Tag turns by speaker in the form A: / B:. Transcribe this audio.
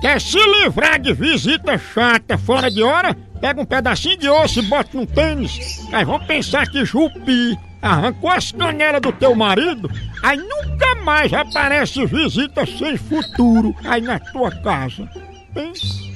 A: Quer se livrar de visita chata fora de hora? Pega um pedacinho de osso e bota num tênis. Aí vão pensar que Jupi arrancou as canelas do teu marido, aí nunca mais aparece visita sem futuro aí na tua casa. Pensa.